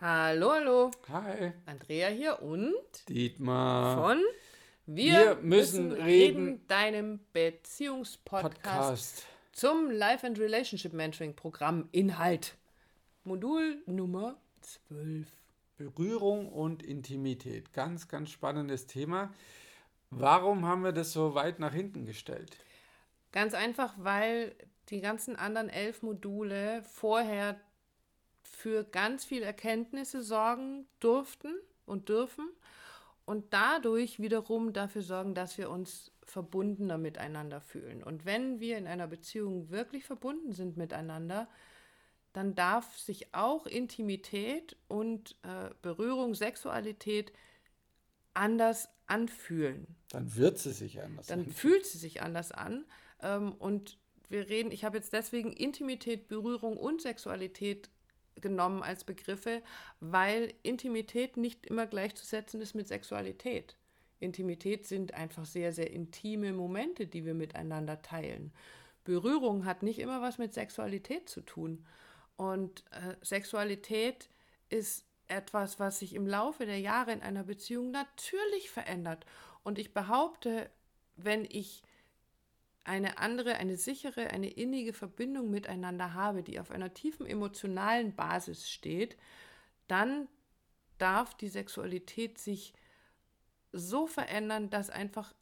Hallo, hallo. Hi. Andrea hier und Dietmar. von Wir müssen reden, deinem Beziehungspodcast Podcast. zum Life and Relationship Mentoring Programm Inhalt. Modul Nummer 12. Berührung und Intimität. Ganz, ganz spannendes Thema. Warum haben wir das so weit nach hinten gestellt? Ganz einfach, weil die ganzen anderen elf Module vorher für ganz viel Erkenntnisse sorgen durften und dürfen und dadurch wiederum dafür sorgen, dass wir uns verbundener miteinander fühlen. Und wenn wir in einer Beziehung wirklich verbunden sind miteinander, dann darf sich auch Intimität und äh, Berührung, Sexualität anders anfühlen Dann wird sie sich anders. dann anfühlen. fühlt sie sich anders an. Ähm, und wir reden, ich habe jetzt deswegen Intimität, Berührung und Sexualität genommen als Begriffe, weil Intimität nicht immer gleichzusetzen ist mit Sexualität. Intimität sind einfach sehr, sehr intime Momente, die wir miteinander teilen. Berührung hat nicht immer was mit Sexualität zu tun. Und äh, Sexualität ist etwas, was sich im Laufe der Jahre in einer Beziehung natürlich verändert. Und ich behaupte, wenn ich eine andere, eine sichere, eine innige Verbindung miteinander habe, die auf einer tiefen emotionalen Basis steht, dann darf die Sexualität sich so verändern, dass einfach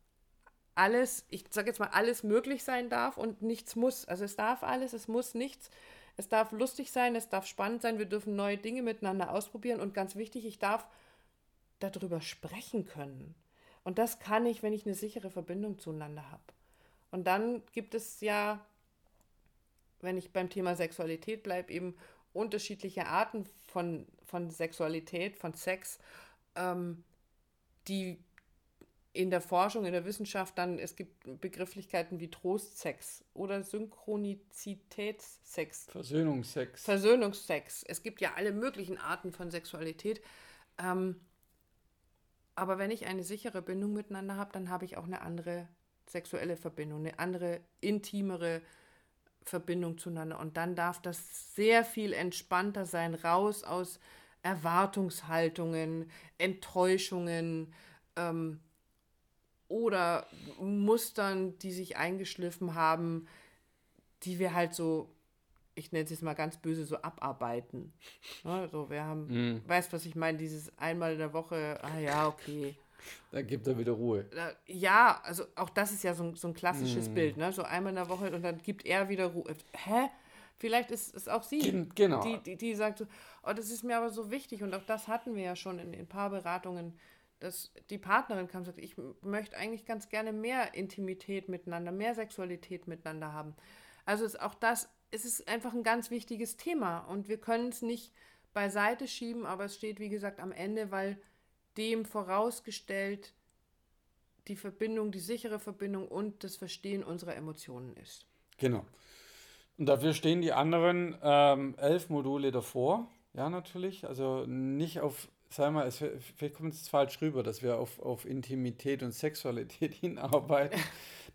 alles, ich sage jetzt mal, alles möglich sein darf und nichts muss. Also es darf alles, es muss nichts. Es darf lustig sein, es darf spannend sein, wir dürfen neue Dinge miteinander ausprobieren und ganz wichtig, ich darf darüber sprechen können. Und das kann ich, wenn ich eine sichere Verbindung zueinander habe. Und dann gibt es ja, wenn ich beim Thema Sexualität bleibe, eben unterschiedliche Arten von, von Sexualität, von Sex, ähm, die in der Forschung, in der Wissenschaft dann, es gibt Begrifflichkeiten wie Trostsex oder Synchronizitätssex, Versöhnungsex. Versöhnungsex. Es gibt ja alle möglichen Arten von Sexualität. Ähm, aber wenn ich eine sichere Bindung miteinander habe, dann habe ich auch eine andere sexuelle Verbindung, eine andere, intimere Verbindung zueinander. Und dann darf das sehr viel entspannter sein, raus aus Erwartungshaltungen, Enttäuschungen ähm, oder Mustern, die sich eingeschliffen haben, die wir halt so, ich nenne es jetzt mal ganz böse, so abarbeiten. Ne, so, wir haben, Mhm. weißt was ich meine, dieses einmal in der Woche, ah ja, okay. Da gibt er wieder Ruhe. Ja, also auch das ist ja so, ein- so ein klassisches Mm. Bild, ne? So einmal in der Woche und dann gibt er wieder Ruhe. Hä? Vielleicht ist es auch sie, Gen- genau. die, die, die sagt so, oh, das ist mir aber so wichtig und auch das hatten wir ja schon in den Paarberatungen, dass die Partnerin kam und sagte, ich möchte eigentlich ganz gerne mehr Intimität miteinander, mehr Sexualität miteinander haben. Also ist auch das, es ist einfach ein ganz wichtiges Thema und wir können es nicht beiseite schieben, aber es steht, wie gesagt, am Ende, weil dem vorausgestellt die Verbindung, die sichere Verbindung und das Verstehen unserer Emotionen ist. Genau. Und dafür stehen die anderen ähm, elf Module davor. Ja, natürlich. Also nicht auf, wir mal, es, vielleicht kommt es falsch rüber, dass wir auf, auf Intimität und Sexualität hinarbeiten.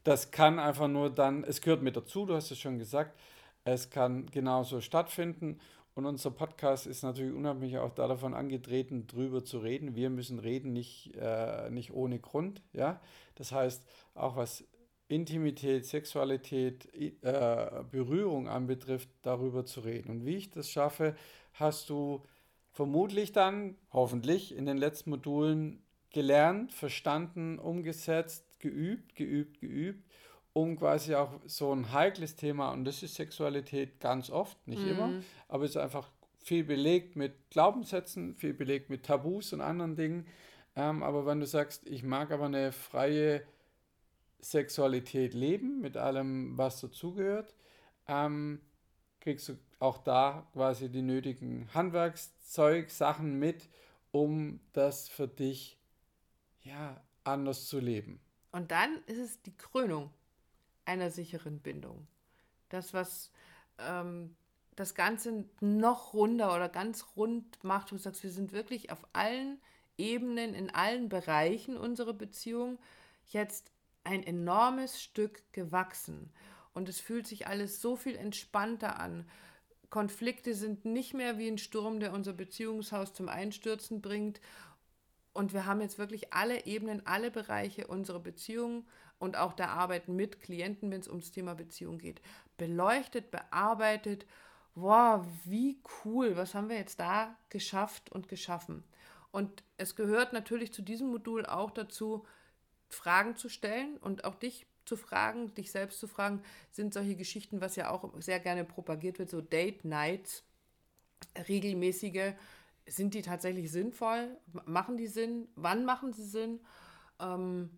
Das kann einfach nur dann, es gehört mit dazu, du hast es schon gesagt, es kann genauso stattfinden. Und unser Podcast ist natürlich unabhängig auch davon angetreten, drüber zu reden. Wir müssen reden, nicht, äh, nicht ohne Grund. Ja? Das heißt, auch was Intimität, Sexualität, äh, Berührung anbetrifft, darüber zu reden. Und wie ich das schaffe, hast du vermutlich dann, hoffentlich, in den letzten Modulen gelernt, verstanden, umgesetzt, geübt, geübt, geübt, um quasi auch so ein heikles Thema, und das ist Sexualität ganz oft, nicht immer, aber es ist einfach viel belegt mit Glaubenssätzen, viel belegt mit Tabus und anderen Dingen. Ähm, aber wenn du sagst, ich mag aber eine freie Sexualität leben, mit allem, was dazugehört, ähm, kriegst du auch da quasi die nötigen Handwerkszeug, Sachen mit, um das für dich ja anders zu leben. Und dann ist es die Krönung einer sicheren Bindung. Das, was ähm, das Ganze noch runder oder ganz rund macht, wo du sagst, wir sind wirklich auf allen Ebenen, in allen Bereichen unserer Beziehung jetzt ein enormes Stück gewachsen. Und es fühlt sich alles so viel entspannter an. Konflikte sind nicht mehr wie ein Sturm, der unser Beziehungshaus zum Einstürzen bringt. Und wir haben jetzt wirklich alle Ebenen, alle Bereiche unserer Beziehung und auch der Arbeit mit Klienten, wenn es ums Thema Beziehung geht, beleuchtet, bearbeitet. Wow, wie cool, was haben wir jetzt da geschafft und geschaffen? Und es gehört natürlich zu diesem Modul auch dazu, Fragen zu stellen und auch dich zu fragen, dich selbst zu fragen, sind solche Geschichten, was ja auch sehr gerne propagiert wird, so Date Nights, regelmäßige, sind die tatsächlich sinnvoll? Machen die Sinn? Wann machen sie Sinn? Ähm,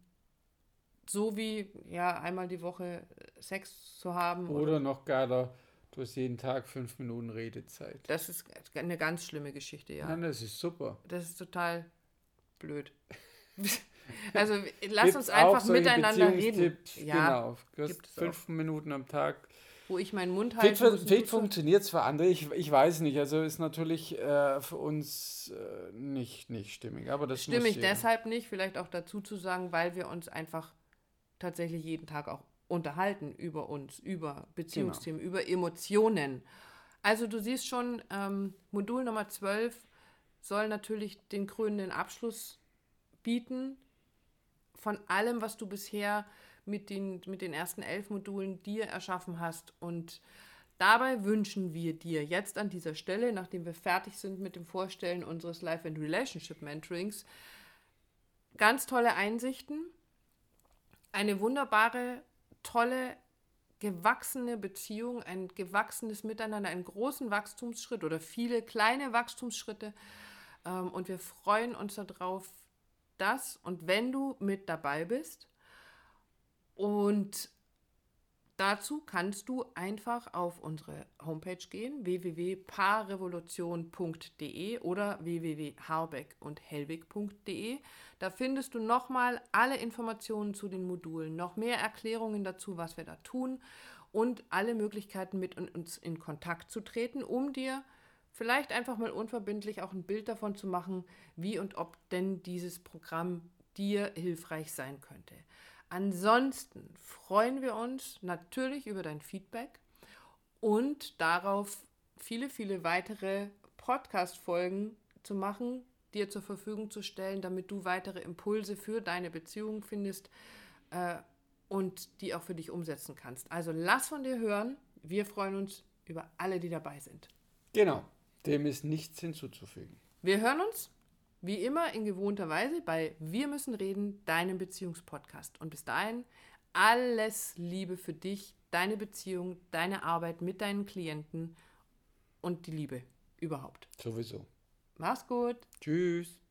so wie ja einmal die Woche Sex zu haben. Oder, oder noch geiler, du hast jeden Tag fünf Minuten Redezeit. Das ist eine ganz schlimme Geschichte, ja. Nein, das ist super. Das ist total blöd. Also lass Gibt's uns einfach miteinander reden. Ja, genau. Du fünf auch. Minuten am Tag. Wo ich meinen Mund halte. Vielleicht, vielleicht funktioniert es für andere, ich, ich weiß nicht. Also ist natürlich äh, für uns äh, nicht, nicht stimmig. Aber das stimmig deshalb nicht, vielleicht auch dazu zu sagen, weil wir uns einfach tatsächlich jeden Tag auch unterhalten über uns, über Beziehungsthemen, genau. über Emotionen. Also du siehst schon, ähm, Modul Nummer 12 soll natürlich den krönenden Abschluss bieten von allem, was du bisher mit den, mit den ersten elf Modulen dir erschaffen hast. Und dabei wünschen wir dir jetzt an dieser Stelle, nachdem wir fertig sind mit dem Vorstellen unseres Life and Relationship Mentorings, ganz tolle Einsichten, eine wunderbare, tolle, gewachsene Beziehung, ein gewachsenes Miteinander, einen großen Wachstumsschritt oder viele kleine Wachstumsschritte. Ähm, und wir freuen uns darauf, das und wenn du mit dabei bist. Und dazu kannst du einfach auf unsere Homepage gehen, www.paarrevolution.de oder www.harbeck und hellwig.de. Da findest du nochmal alle Informationen zu den Modulen, noch mehr Erklärungen dazu, was wir da tun und alle Möglichkeiten mit uns in Kontakt zu treten, um dir vielleicht einfach mal unverbindlich auch ein Bild davon zu machen, wie und ob denn dieses Programm dir hilfreich sein könnte. Ansonsten freuen wir uns natürlich über dein Feedback und darauf, viele, viele weitere Podcast-Folgen zu machen, dir zur Verfügung zu stellen, damit du weitere Impulse für deine Beziehung findest äh, und die auch für dich umsetzen kannst. Also lass von dir hören. Wir freuen uns über alle, die dabei sind. Genau. Dem ist nichts hinzuzufügen. Wir hören uns wie immer in gewohnter Weise bei Wir müssen reden, deinem Beziehungspodcast. Und bis dahin alles Liebe für dich, deine Beziehung, deine Arbeit mit deinen Klienten und die Liebe überhaupt. Sowieso. Mach's gut. Tschüss.